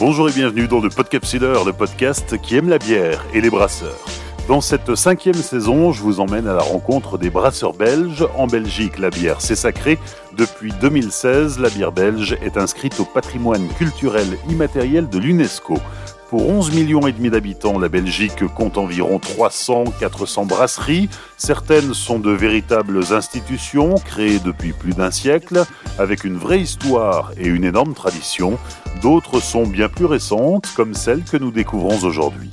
Bonjour et bienvenue dans le Podcapsuleur, le podcast qui aime la bière et les brasseurs. Dans cette cinquième saison, je vous emmène à la rencontre des brasseurs belges. En Belgique, la bière, c'est sacré. Depuis 2016, la bière belge est inscrite au patrimoine culturel immatériel de l'UNESCO. Pour 11 millions et demi d'habitants, la Belgique compte environ 300-400 brasseries. Certaines sont de véritables institutions créées depuis plus d'un siècle, avec une vraie histoire et une énorme tradition. D'autres sont bien plus récentes, comme celle que nous découvrons aujourd'hui.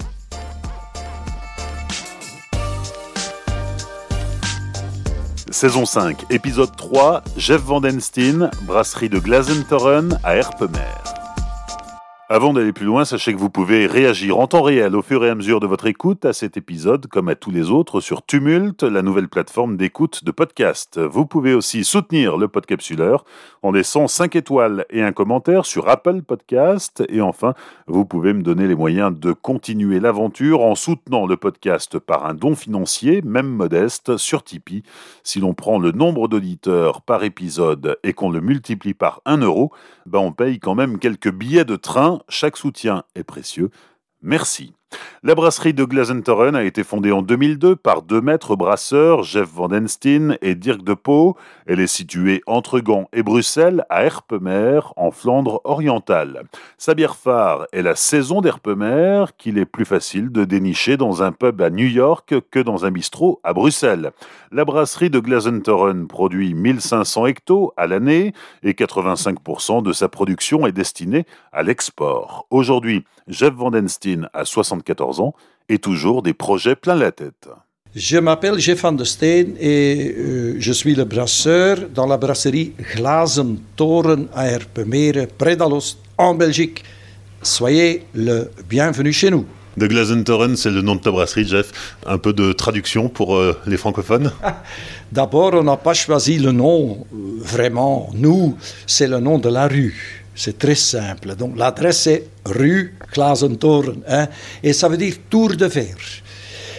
Saison 5, épisode 3, Jeff Vandenstein, brasserie de Glazentoren à Herpemer. Avant d'aller plus loin, sachez que vous pouvez réagir en temps réel au fur et à mesure de votre écoute à cet épisode, comme à tous les autres, sur Tumult, la nouvelle plateforme d'écoute de podcast. Vous pouvez aussi soutenir le podcapsuleur en laissant 5 étoiles et un commentaire sur Apple Podcast. Et enfin, vous pouvez me donner les moyens de continuer l'aventure en soutenant le podcast par un don financier, même modeste, sur Tipeee. Si l'on prend le nombre d'auditeurs par épisode et qu'on le multiplie par 1 euro, ben on paye quand même quelques billets de train chaque soutien est précieux. Merci. La brasserie de Glazentoren a été fondée en 2002 par deux maîtres brasseurs, Jeff Vandenstein et Dirk de Pau. Elle est située entre Gand et Bruxelles, à Herpemer, en Flandre orientale. Sa bière phare est la saison d'Herpemer, qu'il est plus facile de dénicher dans un pub à New York que dans un bistrot à Bruxelles. La brasserie de Glazentoren produit 1500 hectos à l'année et 85% de sa production est destinée à l'export. Aujourd'hui, Jeff Vandenstein a 60 74 ans et toujours des projets plein la tête. Je m'appelle Jeff van der Steen et euh, je suis le brasseur dans la brasserie Glazen Toren à Herpemere, près d'Alost, en Belgique. Soyez le bienvenu chez nous. De Glazentoren, c'est le nom de ta brasserie, Jeff. Un peu de traduction pour euh, les francophones D'abord, on n'a pas choisi le nom, euh, vraiment. Nous, c'est le nom de la rue. C'est très simple. Donc l'adresse est rue Glazentoren. Hein, et ça veut dire tour de verre.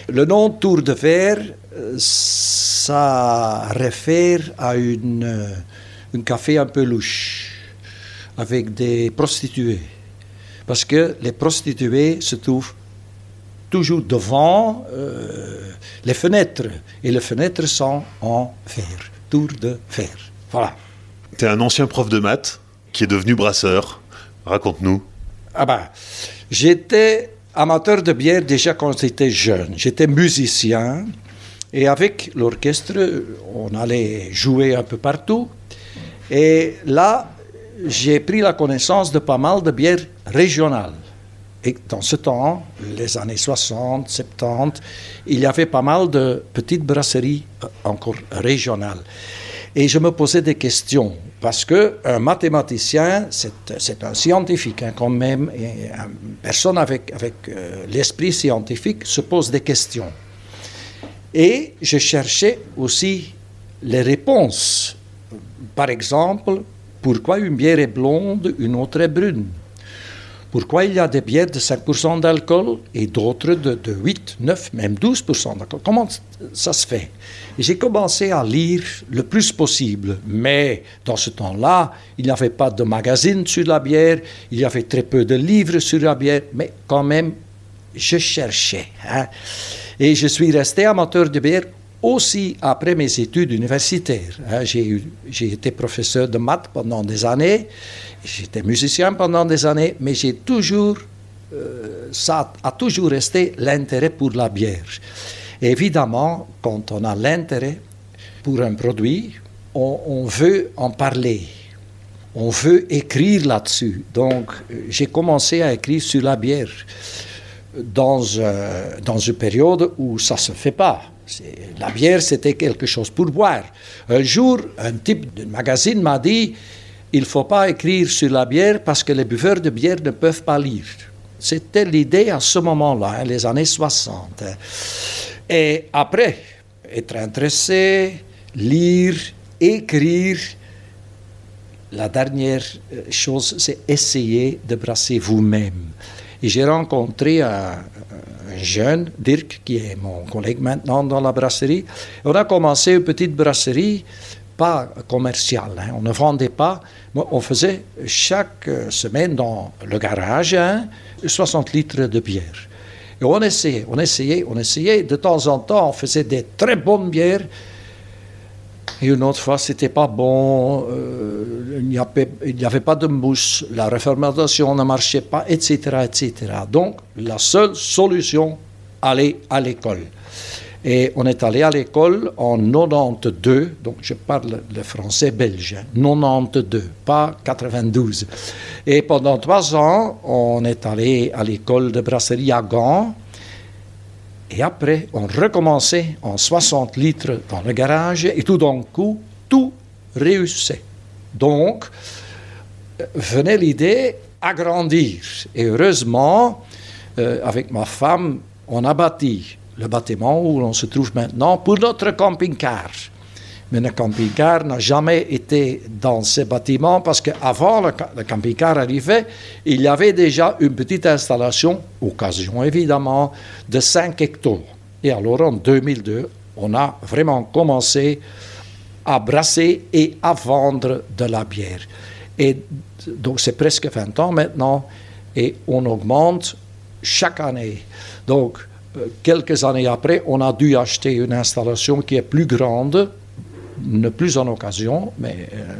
Le nom tour de verre, euh, ça réfère à une, euh, un café un peu louche, avec des prostituées. Parce que les prostituées se trouvent toujours devant euh, les fenêtres. Et les fenêtres sont en verre, tour de verre. Voilà. Tu es un ancien prof de maths qui est devenu brasseur. Raconte-nous. Ah ben, j'étais amateur de bière déjà quand j'étais jeune. J'étais musicien et avec l'orchestre, on allait jouer un peu partout. Et là, j'ai pris la connaissance de pas mal de bières régionales. Et dans ce temps, les années 60, 70, il y avait pas mal de petites brasseries euh, encore régionales. Et je me posais des questions, parce qu'un mathématicien, c'est un scientifique hein, quand même, et une personne avec, euh, l'esprit scientifique se pose des questions. Et je cherchais aussi les réponses. Par exemple, pourquoi une bière est blonde, une autre est brune? Pourquoi il y a des bières de 5% d'alcool et d'autres de, 8, 9, même 12% d'alcool? Comment ça se fait? J'ai commencé à lire le plus possible, mais dans ce temps-là, il n'y avait pas de magazine sur la bière, il y avait très peu de livres sur la bière, mais quand même, je cherchais. Hein. Et je suis resté amateur de bière aussi après mes études universitaires. Hein. J'ai été professeur de maths pendant des années. J'étais musicien pendant des années, mais j'ai toujours, euh, ça a toujours resté l'intérêt pour la bière. évidemment, quand on a l'intérêt pour un produit, on, veut en parler. On veut écrire là-dessus. Donc, j'ai commencé à écrire sur la bière dans, euh, dans une période où ça ne se fait pas. La bière, c'était quelque chose pour boire. Un jour, un type de magazine m'a dit il ne faut pas écrire sur la bière parce que les buveurs de bière ne peuvent pas lire. C'était l'idée à ce moment-là, hein, les années 60. Et après, être intéressé, lire, écrire, la dernière euh, chose, c'est essayer de brasser vous-même. Et j'ai rencontré un, un, jeune, Dirk, qui est mon collègue maintenant dans la brasserie. On a commencé une petite brasserie pas commercial. Hein. On ne vendait pas. On faisait chaque semaine dans le garage 60 litres de bière. Et on essayait, on essayait, on essayait. De temps en temps, on faisait des très bonnes bières. Et une autre fois, c'était pas bon, euh, il n'y avait, pas de mousse, la refermentation ne marchait pas, etc., etc. Donc, la seule solution, aller à l'école. Et on est allé à l'école en 92, donc je parle le français belge, 92, pas 92. Et pendant trois ans, on est allé à l'école de brasserie à Gand. Et après, on recommençait en 60 litres dans le garage et tout d'un coup, tout réussissait. Donc, venait l'idée agrandir. Et heureusement, euh, avec ma femme, on a bâti le bâtiment où l'on se trouve maintenant pour notre camping-car. Mais le camping-car n'a jamais été dans ce bâtiment parce qu'avant le, le camping-car arrivait, il y avait déjà une petite installation, occasion évidemment, de 5 hectares. Et alors en 2002, on a vraiment commencé à brasser et à vendre de la bière. Et donc c'est presque 20 ans maintenant et on augmente chaque année. Donc euh, quelques années après, on a dû acheter une installation qui est plus grande, ne plus en occasion, mais euh,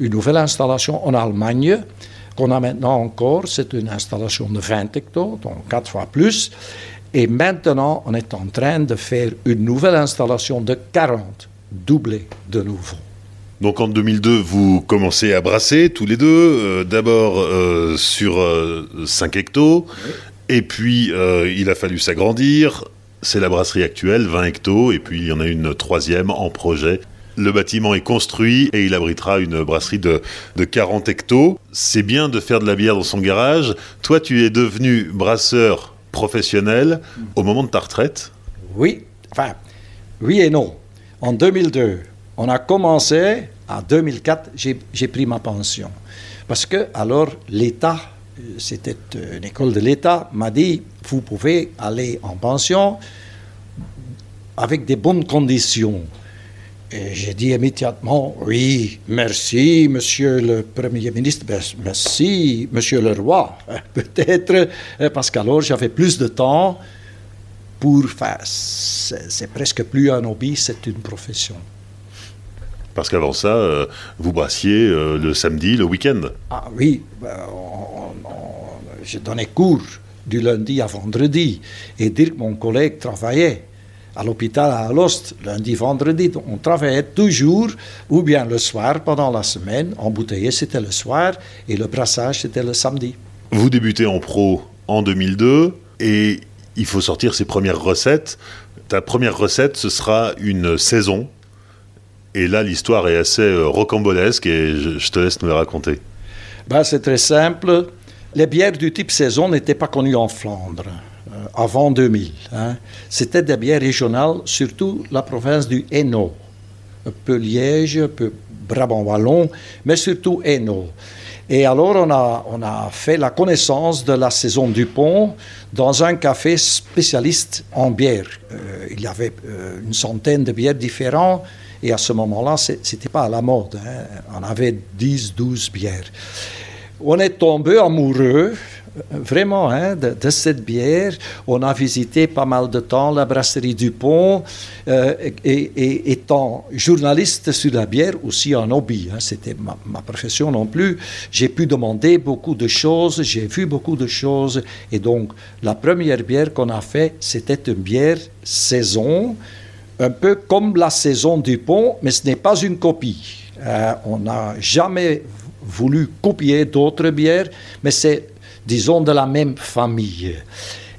une nouvelle installation en Allemagne, qu'on a maintenant encore. C'est une installation de 20 hectares, donc quatre fois plus. Et maintenant, on est en train de faire une nouvelle installation de 40, doublée de nouveau. Donc en 2002, vous commencez à brasser tous les deux, euh, d'abord sur 5 hectares, et puis, euh, il a fallu s'agrandir. C'est la brasserie actuelle, 20 hectos, et puis il y en a une troisième en projet. Le bâtiment est construit et il abritera une brasserie de, de 40 hectos. C'est bien de faire de la bière dans son garage. Toi, tu es devenu brasseur professionnel au moment de ta retraite Oui, enfin, oui et non. En 2002, on a commencé, en 2004, j'ai pris ma pension. Parce que alors l'État c'était une école de l'État, m'a dit, vous pouvez aller en pension avec des bonnes conditions. Et j'ai dit immédiatement, oui, merci, monsieur le Premier ministre, ben, merci, monsieur le roi, peut-être, parce qu'alors j'avais plus de temps pour faire. C'est presque plus un hobby, c'est une profession. Parce qu'avant ça, euh, vous brassiez euh, le samedi, le week-end. Ah oui, ben, je donnais cours du lundi à vendredi. Et dire que mon collègue travaillait à l'hôpital à Alost, lundi, vendredi. On travaillait toujours, ou bien le soir pendant la semaine. Embouteiller, c'était le soir, et le brassage, c'était le samedi. Vous débutez en pro en 2002, et il faut sortir ses premières recettes. Ta première recette, ce sera une saison et là, l'histoire est assez euh, rocambolesque et je, te laisse nous la raconter. Ben, c'est très simple. Les bières du type saison n'étaient pas connues en Flandre avant 2000. Hein. C'était des bières régionales, surtout la province du Hainaut. Un peu Liège, un peu Brabant-Wallon, mais surtout Hainaut. Et alors, on a, on a fait la connaissance de la saison du pont dans un café spécialiste en bière. Euh, il y avait une centaine de bières différentes et à ce moment-là, ce n'était pas à la mode. Hein. On avait 10, 12 bières. On est tombé amoureux, vraiment, hein, de, cette bière. On a visité pas mal de temps la brasserie du Pont. Euh, et, étant journaliste sur la bière, aussi un hobby, hein, c'était ma, profession non plus, j'ai pu demander beaucoup de choses, j'ai vu beaucoup de choses. Et donc, la première bière qu'on a fait, c'était une bière saison un peu comme la saison du pont, mais ce n'est pas une copie. Euh, on n'a jamais voulu copier d'autres bières, mais c'est, disons, de la même famille.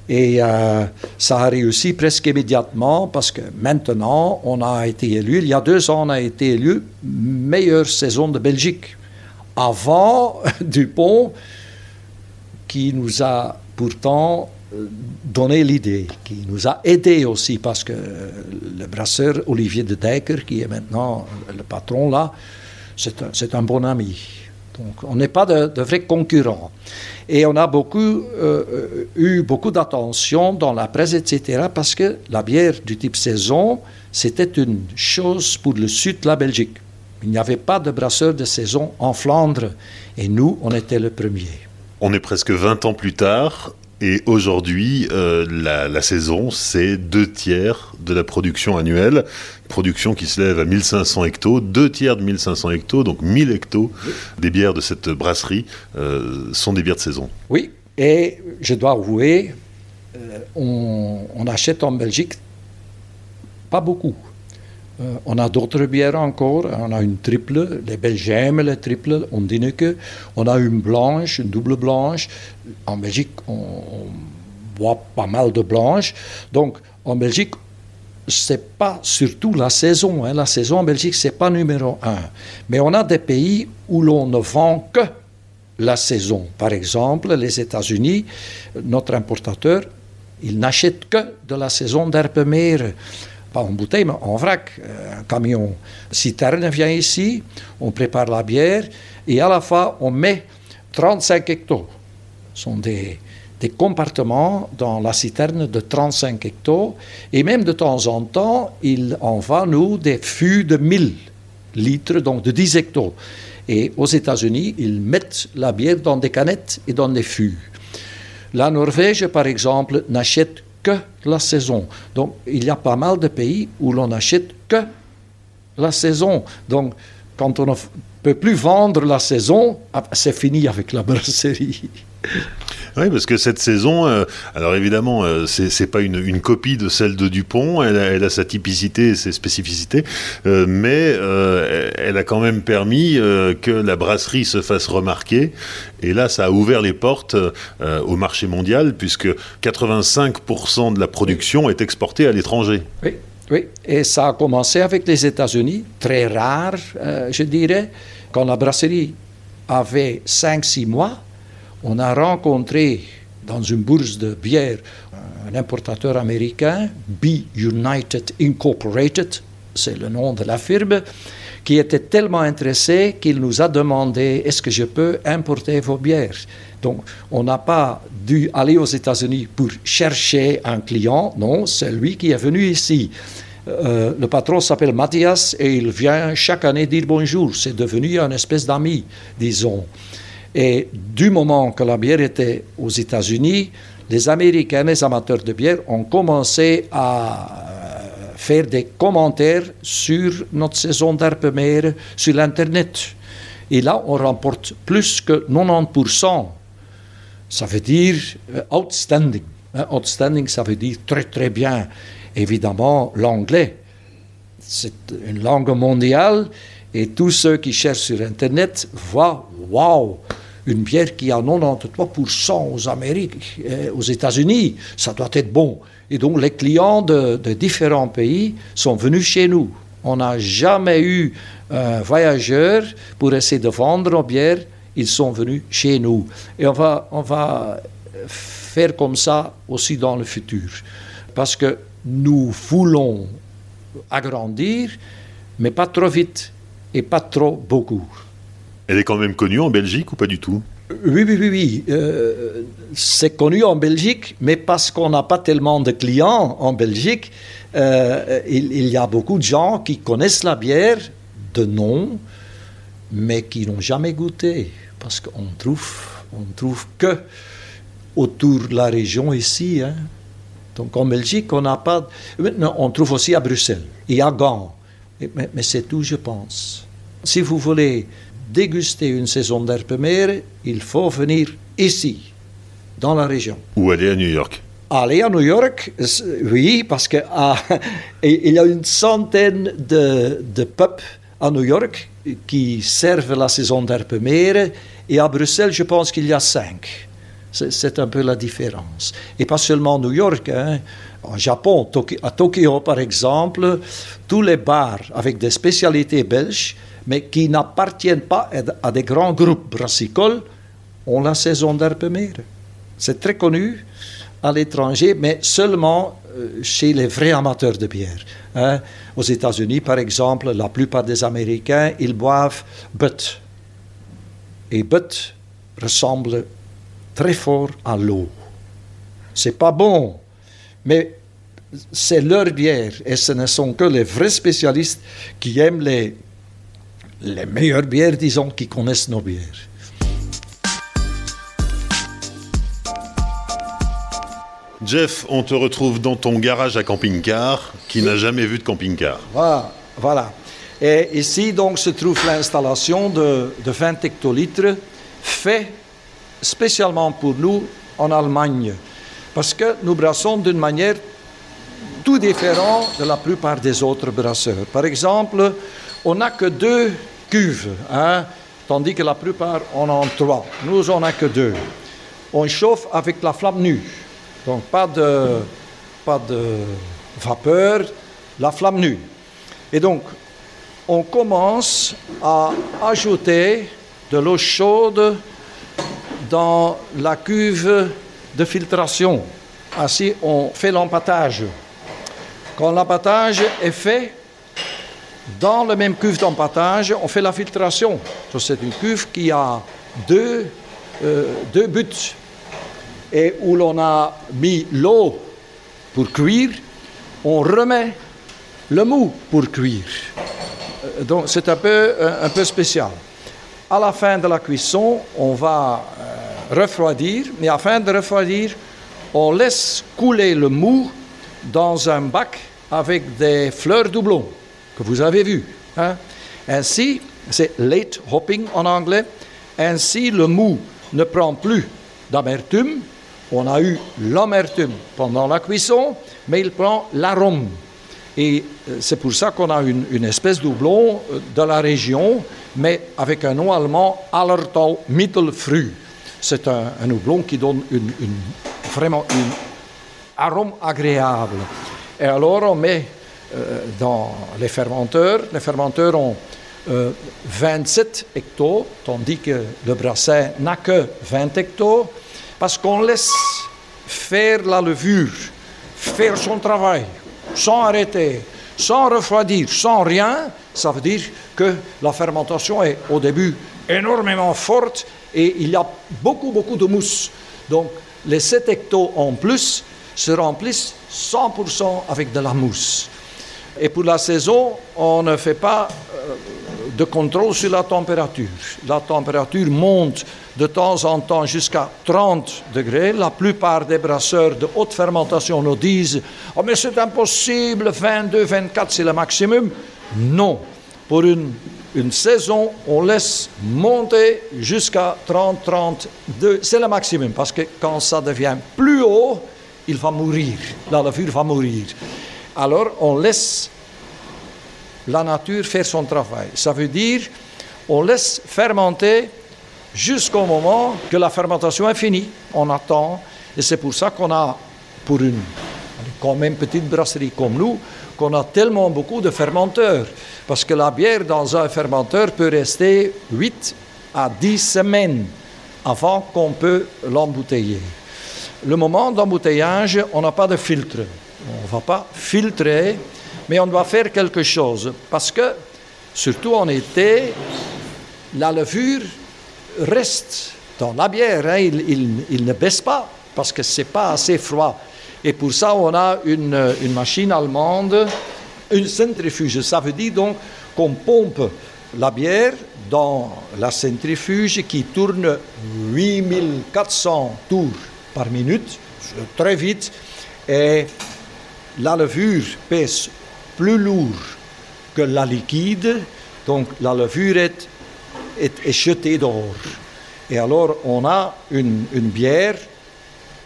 Et euh, ça a réussi presque immédiatement parce que maintenant, on a été élu, il y a deux ans, on a été élu meilleure saison de Belgique. Avant Dupont, qui nous a pourtant donné l'idée, qui nous a aidé aussi, parce que le brasseur Olivier de Dijker, qui est maintenant le patron là, c'est un, bon ami. Donc on n'est pas de, vrais concurrents. Et on a beaucoup, euh, eu beaucoup d'attention dans la presse, etc., parce que la bière du type saison, c'était une chose pour le sud de la Belgique. Il n'y avait pas de brasseur de saison en Flandre. Et nous, on était le premier. On est presque 20 ans plus tard. Et aujourd'hui, euh, la, saison, c'est deux tiers de la production annuelle. Production qui se lève à 1500 hectos, deux tiers de 1500 hectos, donc 1000 hectos des bières de cette brasserie euh, sont des bières de saison. Oui, et je dois avouer, euh, on, achète en Belgique pas beaucoup. Euh, on a d'autres bières encore. On a une triple. Les aiment les triples. On dit que. On a une blanche, une double blanche. En Belgique, on, boit pas mal de blanches. Donc, en Belgique, c'est pas surtout la saison. Hein. La saison en Belgique, c'est pas numéro un. Mais on a des pays où l'on ne vend que la saison. Par exemple, les États-Unis, notre importateur, il n'achète que de la saison d'Herpemer pas en bouteille, mais en vrac. Euh, un camion citerne vient ici, on prépare la bière et à la fois on met 35 hectos. Ce sont des, des compartiments dans la citerne de 35 hectos et même de temps en temps, il en va nous des fûts de 1000 litres, donc de 10 hectos. Et aux États-Unis, ils mettent la bière dans des canettes et dans des fûts. La Norvège, par exemple, n'achète que la saison. Donc, il y a pas mal de pays où l'on n'achète que la saison. Donc, quand on ne peut plus vendre la saison, ah, c'est fini avec la brasserie. Oui, parce que cette saison, euh, alors évidemment, euh, ce c'est pas une, copie de celle de Dupont, elle a, sa typicité et ses spécificités, euh, mais elle a quand même permis que la brasserie se fasse remarquer. Et là, ça a ouvert les portes au marché mondial, puisque 85% de la production est exportée à l'étranger. Oui. Oui, et ça a commencé avec les États-Unis, très rare, je dirais, quand la brasserie avait 5-6 mois, on a rencontré dans une bourse de bière un importateur américain, Be United Incorporated, c'est le nom de la firme, qui était tellement intéressé qu'il nous a demandé est-ce que je peux importer vos bières? Donc, on n'a pas dû aller aux États-Unis pour chercher un client, non, c'est lui qui est venu ici. Euh, le patron s'appelle Mathias et il vient chaque année dire bonjour. C'est devenu une espèce d'ami, disons. Et du moment que la bière était aux États-Unis, les Américains, les amateurs de bière, ont commencé à euh, faire des commentaires sur notre saison d'Arpemer sur l'Internet. Et là, on remporte plus que 90%. Ça veut dire euh, outstanding. Hein, outstanding, ça veut dire très très bien. Évidemment, l'anglais, c'est une langue mondiale et tous ceux qui cherchent sur Internet voient, waouh, une bière qui a 93% aux Amériques, euh, aux États-Unis, ça doit être bon. Et donc les clients de, différents pays sont venus chez nous. On n'a jamais eu un voyageur pour essayer de vendre nos bières, ils sont venus chez nous. Et on va, on va faire comme ça aussi dans le futur. Parce que nous voulons agrandir, mais pas trop vite et pas trop beaucoup. Elle est quand même connue en Belgique ou pas du tout? Oui, oui, oui, oui. Euh, c'est connu en Belgique, mais parce qu'on n'a pas tellement de clients en Belgique, euh, il, y a beaucoup de gens qui connaissent la bière de nom, mais qui n'ont jamais goûté, parce qu'on trouve, on trouve que autour de la région ici. Hein. Donc en Belgique, on n'a pas. on trouve aussi à Bruxelles et à Gand, mais, mais c'est tout, je pense. Si vous voulez déguster une saison d'Herpemer, il faut venir ici, dans la région. Ou aller à New York? Aller à New York, oui, parce qu'il ah, y a une centaine de, de pubs à New York qui servent la saison d'Herpemer, et à Bruxelles, je pense qu'il y a cinq. C'est un peu la différence. Et pas seulement New York, hein. en Japon, à Tokyo par exemple, tous les bars avec des spécialités belges mais qui n'appartiennent pas à des grands groupes brassicoles, ont la saison d'Arpemer. C'est très connu à l'étranger, mais seulement euh, chez les vrais amateurs de bière. Hein. Aux États-Unis, par exemple, la plupart des Américains, ils boivent Butt. Et Butt ressemble très fort à l'eau. C'est pas bon, mais c'est leur bière et ce ne sont que les vrais spécialistes qui aiment les les meilleures bières, disons, qui connaissent nos bières. Jeff, on te retrouve dans ton garage à camping-car qui n'a jamais vu de camping-car? Voilà, voilà. Et ici, donc, se trouve l'installation de, de 20 hectolitres fait spécialement pour nous en Allemagne. Parce que nous brassons d'une manière tout différente de la plupart des autres brasseurs. Par exemple, on n'a que deux cuves, hein, tandis que la plupart en ont trois. Nous, on n'a que deux. On chauffe avec la flamme nue. Donc pas de, pas de vapeur, la flamme nue. Et donc, on commence à ajouter de l'eau chaude dans la cuve de filtration. Ainsi, on fait l'empattage. Quand l'empattage est fait, dans la même cuve d'empattage, on fait la filtration. C'est une cuve qui a deux, euh, deux buts et où l'on a mis l'eau pour cuire, on remet le mou pour cuire. Euh, donc c'est un peu, euh, un peu spécial. À la fin de la cuisson, on va refroidir, mais afin de refroidir, on laisse couler le mou dans un bac avec des fleurs doublons vous avez vu. Hein. Ainsi, c'est late hopping en anglais. Ainsi, le mou ne prend plus d'amertume, on a eu l'amertume pendant la cuisson, mais il prend l'arôme. Et euh, c'est pour ça qu'on a une, espèce de doublon euh, de la région, mais avec un nom allemand, Allertau Mittelfrüh. C'est un, un, houblon qui donne une, vraiment un arôme agréable. Et alors on met dans les fermenteurs, les fermenteurs ont 27 hectos, tandis que le brassin n'a que 20 hectos. Parce qu'on laisse faire la levure, faire son travail, sans arrêter, sans refroidir, sans rien, ça veut dire que la fermentation est au début énormément forte et il y a beaucoup, beaucoup de mousse. Donc les 7 hectos en plus se remplissent 100% avec de la mousse. Et pour la saison, on ne fait pas euh, de contrôle sur la température. La température monte de temps en temps jusqu'à 30 degrés. La plupart des brasseurs de haute fermentation nous disent Oh, mais c'est impossible, 22, 24, c'est le maximum. Non. Pour une, une saison, on laisse monter jusqu'à 30, 32, c'est le maximum. Parce que quand ça devient plus haut, il va mourir. La levure va mourir. Alors, on laisse la nature faire son travail. Ça veut dire, on laisse fermenter jusqu'au moment que la fermentation est finie. On attend. Et c'est pour ça qu'on a, pour une quand même petite brasserie comme nous, qu'on a tellement beaucoup de fermenteurs. Parce que la bière dans un fermenteur peut rester 8 à 10 semaines avant qu'on peut l'embouteiller. Le moment d'embouteillage, on n'a pas de filtre. On ne va pas filtrer, mais on doit faire quelque chose. Parce que, surtout en été, la levure reste dans la bière, hein. il, ne baisse pas parce que ce n'est pas assez froid. Et pour ça, on a une, une machine allemande, une centrifuge. Ça veut dire donc qu'on pompe la bière dans la centrifuge qui tourne 8400 tours par minute, très vite, et la levure pèse plus lourd que la liquide, donc la levure est est, jeté dehors. Et alors, on a une, bière,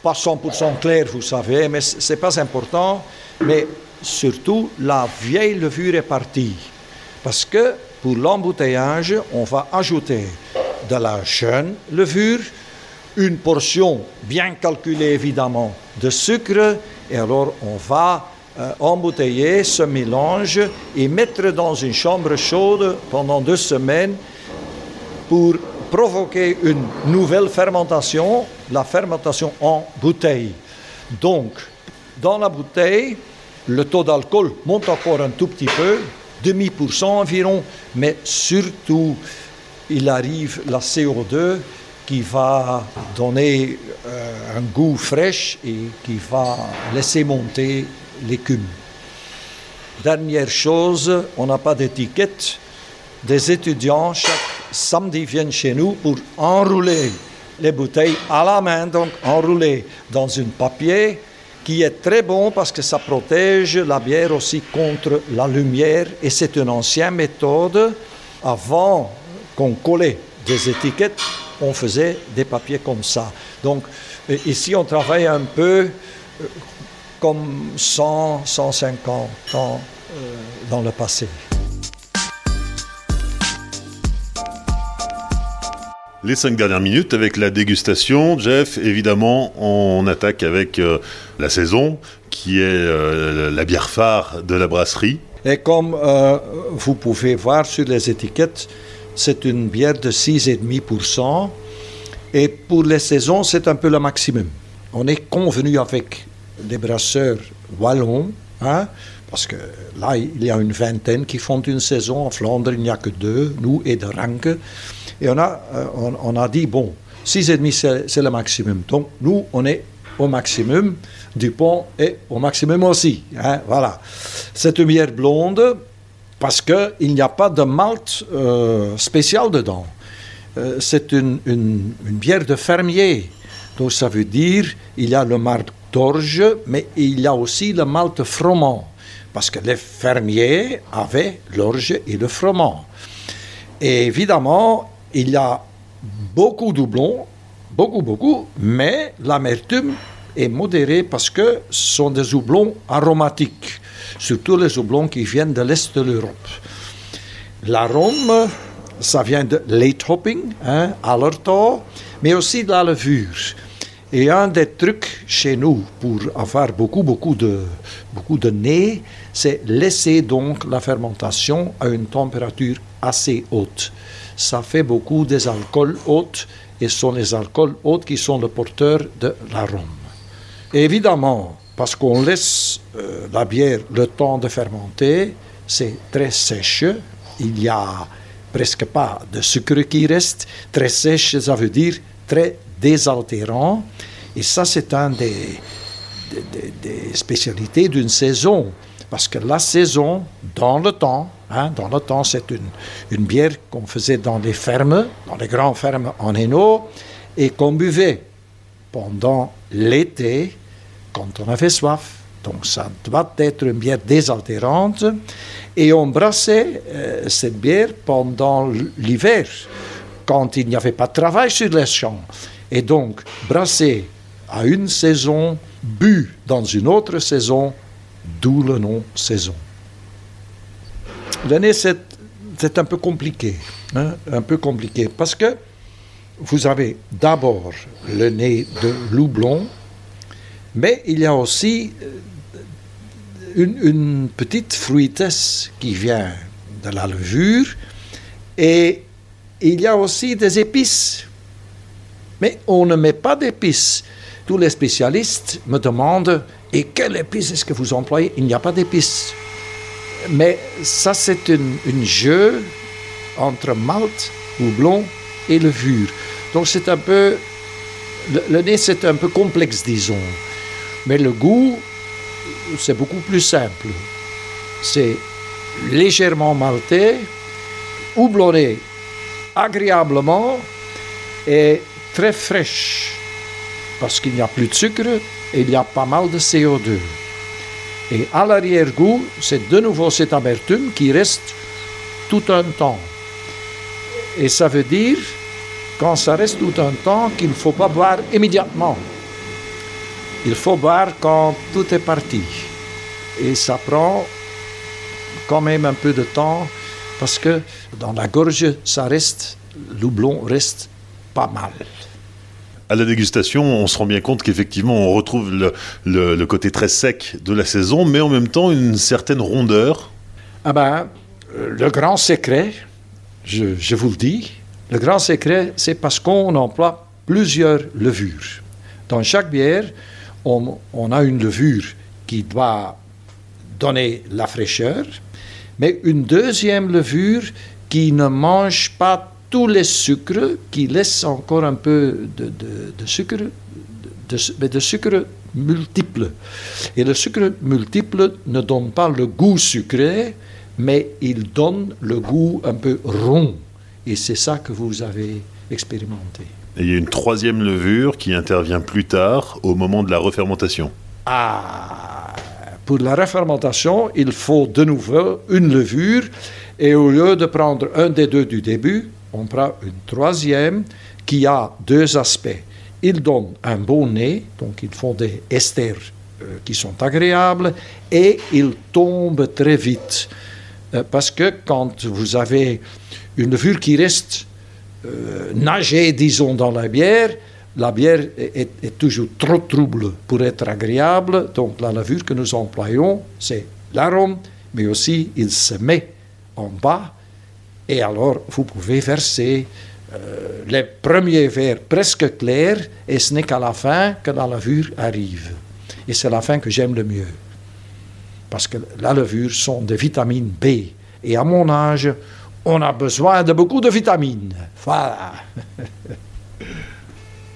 pas 100% claire, vous savez, mais ce n'est pas important, mais surtout, la vieille levure est partie. Parce que pour l'embouteillage, on va ajouter de la jeune levure, une portion bien calculée évidemment de sucre, et alors on va euh, embouteiller ce mélange et mettre dans une chambre chaude pendant deux semaines pour provoquer une nouvelle fermentation, la fermentation en bouteille. Donc, dans la bouteille, le taux d'alcool monte encore un tout petit peu, demi pour cent environ, mais surtout, il arrive la CO2 qui va donner euh, un goût fraîche et qui va laisser monter l'écume. Dernière chose, on n'a pas d'étiquette des étudiants chaque samedi viennent chez nous pour enrouler les bouteilles à la main, donc enroulées dans un papier qui est très bon parce que ça protège la bière aussi contre la lumière et c'est une ancienne méthode. Avant qu'on collait des étiquettes, on faisait des papiers comme ça. Donc ici on travaille un peu euh, comme 100, 150 ans euh, dans le passé. Les cinq dernières minutes avec la dégustation. Jeff, évidemment, on attaque avec euh, la saison, qui est euh, la bière phare de la brasserie. Et comme euh, vous pouvez voir sur les étiquettes, c'est une bière de 6,5%. Et pour les saisons, c'est un peu le maximum. On est convenu avec des brasseurs wallons, hein, parce que là, il y a une vingtaine qui font une saison. En Flandre, il n'y a que deux, nous et de Ranke. Et on a, euh, on, a dit, bon, 6,5 c'est le maximum. Donc nous, on est au maximum. Dupont est au maximum aussi. Hein, voilà. C'est une bière blonde parce qu'il n'y a pas de malt euh, spécial dedans. Euh, c'est une, bière de fermier. Donc ça veut dire il y a le malt d'orge, mais il y a aussi le malt froment. Parce que les fermiers avaient l'orge et le froment. Et évidemment, il y a beaucoup de doublons, beaucoup, beaucoup, mais l'amertume est modérée parce que ce sont des houblons aromatiques, surtout les houblons qui viennent de l'Est de l'Europe. L'arôme, ça vient de late hopping, hein, mais aussi de la levure. Et un des trucs chez nous pour avoir beaucoup, beaucoup de, beaucoup de nez, c'est laisser donc la fermentation à une température assez haute ça fait beaucoup des alcools hautes et ce sont les alcools hautes qui sont le porteur de l'arôme. Évidemment, parce qu'on laisse euh, la bière le temps de fermenter, c'est très sèche, il n'y a presque pas de sucre qui reste. Très sèche, ça veut dire très désaltérant. Et ça, c'est un des, des spécialités d'une saison. Parce que la saison, dans le temps, Hein, dans le temps, c'est une, une, bière qu'on faisait dans les fermes, dans les grandes fermes en Hainaut, et qu'on buvait pendant l'été quand on avait soif. Donc ça doit être une bière désaltérante. Et on brassait euh, cette bière pendant l'hiver, quand il n'y avait pas de travail sur les champs. Et donc, brasser à une saison, bu dans une autre saison, d'où le nom saison. Nez, c'est un peu compliqué. Hein, un peu compliqué. Parce que vous avez d'abord le nez de loublon, mais il y a aussi euh, une, petite fruitesse qui vient de la levure et il y a aussi des épices. Mais on ne met pas d'épices. Tous les spécialistes me demandent et quelle épice est-ce que vous employez? Il n'y a pas d'épices. Mais ça, c'est un jeu entre malt, houblon et levure. Donc c'est un peu... Le, nez, c'est un peu complexe, disons. Mais le goût, c'est beaucoup plus simple. C'est légèrement malté, houblonné agréablement et très fraîche. Parce qu'il n'y a plus de sucre et il y a pas mal de CO2. Et à l'arrière-goût, c'est de nouveau cette amertume qui reste tout un temps. Et ça veut dire, quand ça reste tout un temps, qu'il ne faut pas boire immédiatement. Il faut boire quand tout est parti. Et ça prend quand même un peu de temps parce que dans la gorge, ça reste, l'oublon reste pas mal à la dégustation, on se rend bien compte qu'effectivement, on retrouve le, côté très sec de la saison, mais en même temps une certaine rondeur. Ah ben, le grand secret, je, vous le dis, le grand secret, c'est parce qu'on emploie plusieurs levures. Dans chaque bière, on, a une levure qui doit donner la fraîcheur, mais une deuxième levure qui ne mange pas tous les sucres qui laissent encore un peu de, sucre, de, de sucre multiple. Et le sucre multiple ne donne pas le goût sucré, mais il donne le goût un peu rond. Et c'est ça que vous avez expérimenté. Et il y a une troisième levure qui intervient plus tard, au moment de la refermentation. Ah, pour la refermentation, il faut de nouveau une levure. Et au lieu de prendre un des deux du début, on prend une troisième qui a deux aspects. Ils donnent un bon nez, donc ils font des esters euh, qui sont agréables, et ils tombent très vite. Euh, parce que quand vous avez une levure qui reste euh, nager, disons, dans la bière, la bière est, toujours trop trouble pour être agréable. Donc la levure que nous employons, c'est l'arôme, mais aussi il se met en bas. Et alors, vous pouvez verser euh, les premiers verres presque clairs, et ce n'est qu'à la fin que la levure arrive. Et c'est la fin que j'aime le mieux. Parce que la levure sont des vitamines B. Et à mon âge, on a besoin de beaucoup de vitamines. Voilà.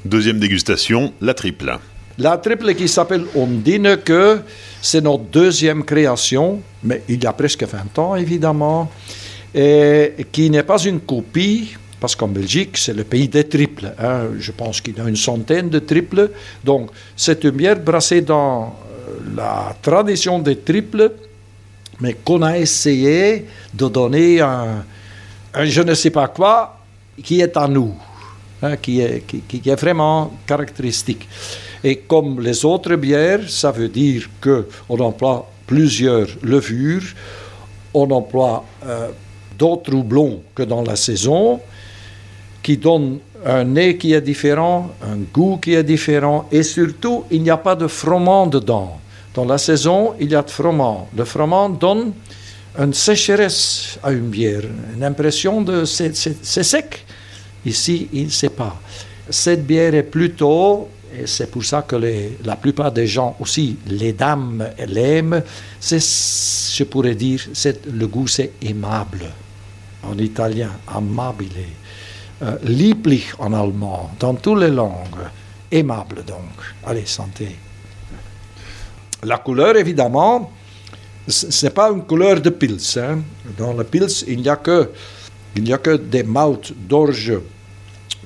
Deuxième dégustation, la triple. La triple qui s'appelle Ondine, que c'est notre deuxième création, mais il y a presque 20 ans évidemment, et qui n'est pas une copie, parce qu'en Belgique, c'est le pays des triples. Hein. Je pense qu'il y a une centaine de triples. Donc, c'est une bière brassée dans euh, la tradition des triples, mais qu'on a essayé de donner un, un je ne sais pas quoi qui est à nous, hein, qui, est, qui, est vraiment caractéristique. Et comme les autres bières, ça veut dire qu'on emploie plusieurs levures, on emploie euh, d'autres houblons que dans la saison, qui donnent un nez qui est différent, un goût qui est différent, et surtout, il n'y a pas de froment dedans. Dans la saison, il y a de froment. Le froment donne une sécheresse à une bière, une impression de c'est sec. Ici, il ne sait pas. Cette bière est plutôt, et c'est pour ça que la plupart des gens aussi, les dames l'aiment, c'est, je pourrais dire, c'est, le goût c'est aimable. En italien, amabile. Euh, lieblich en allemand, dans toutes les langues. Aimable donc. Allez, santé. La couleur, évidemment, ce n'est pas une couleur de pils. Hein. Dans le pils, il n'y a que, des maltes d'orge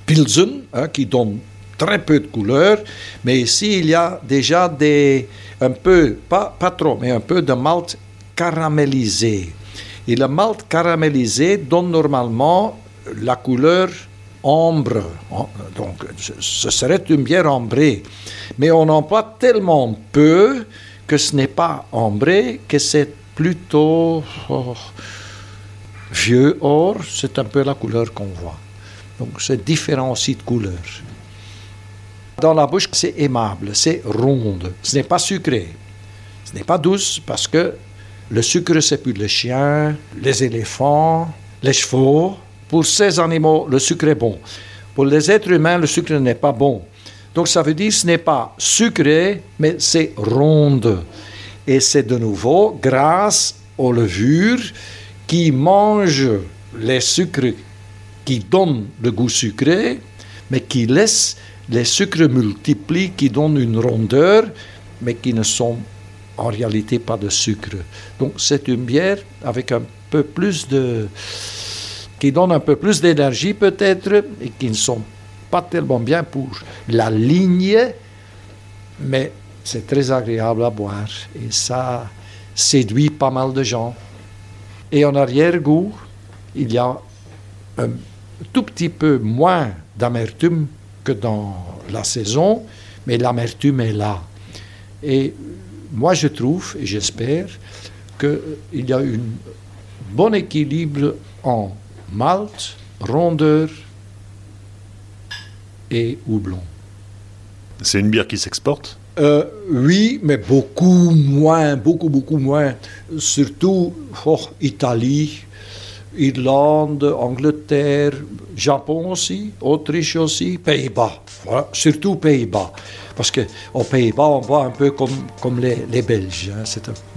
pilsen hein, qui donnent très peu de couleur, mais ici il y a déjà des, un peu, pas, pas trop, mais un peu de malt caramélisé. Et le malt caramélisé donne normalement la couleur ombre. Donc ce serait une bière ambrée. Mais on emploie tellement peu que ce n'est pas ambré, que c'est plutôt oh, vieux or, c'est un peu la couleur qu'on voit. Donc c'est différent aussi de couleur. Dans la bouche, c'est aimable, c'est ronde, ce n'est pas sucré, ce n'est pas douce parce que le sucre c'est pour les chiens, les éléphants, les chevaux. Pour ces animaux, le sucre est bon. Pour les êtres humains, le sucre n'est pas bon. Donc ça veut dire ce n'est pas sucré, mais c'est ronde. Et c'est de nouveau grâce aux levures qui mangent les sucres qui donnent le goût sucré, mais qui laissent les sucres multipliés qui donnent une rondeur, mais qui ne sont en réalité pas de sucre. Donc c'est une bière avec un peu plus de... qui donne un peu plus d'énergie peut-être, et qui ne sont pas tellement bien pour la ligne, mais c'est très agréable à boire et ça séduit pas mal de gens. Et en arrière-goût, il y a un tout petit peu moins d'amertume que dans la saison, mais l'amertume est là. Et moi, je trouve, et j'espère, qu'il y a un bon équilibre en malt, rondeur et houblon. C'est une bière qui s'exporte? Euh, Oui, mais beaucoup moins, beaucoup, beaucoup moins. Surtout oh, Italie, Irlande, Angleterre, Japon aussi, Autriche aussi, Pays-Bas. Voilà, surtout Pays-Bas. Parce qu'aux Pays-Bas, on voit un peu comme, comme les, les Belges. Hein,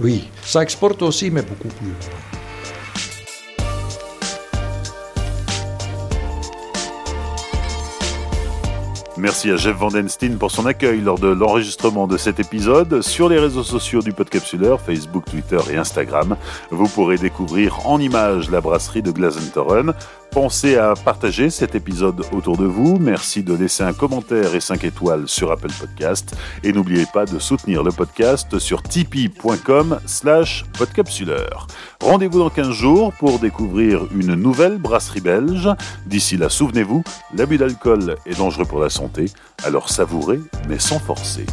oui, ça exporte aussi, mais beaucoup plus. Merci à Jeff Vandenstein pour son accueil lors de l'enregistrement de cet épisode. Sur les réseaux sociaux du Podcapsuleur, Facebook, Twitter et Instagram, vous pourrez découvrir en images la brasserie de Glazentoren. Pensez à partager cet épisode autour de vous. Merci de laisser un commentaire et 5 étoiles sur Apple Podcast. Et n'oubliez pas de soutenir le podcast sur tipeee.com slash podcapsuleur. Rendez-vous dans 15 jours pour découvrir une nouvelle brasserie belge. D'ici là, souvenez-vous, l'abus d'alcool est dangereux pour la santé, alors savourez mais sans forcer.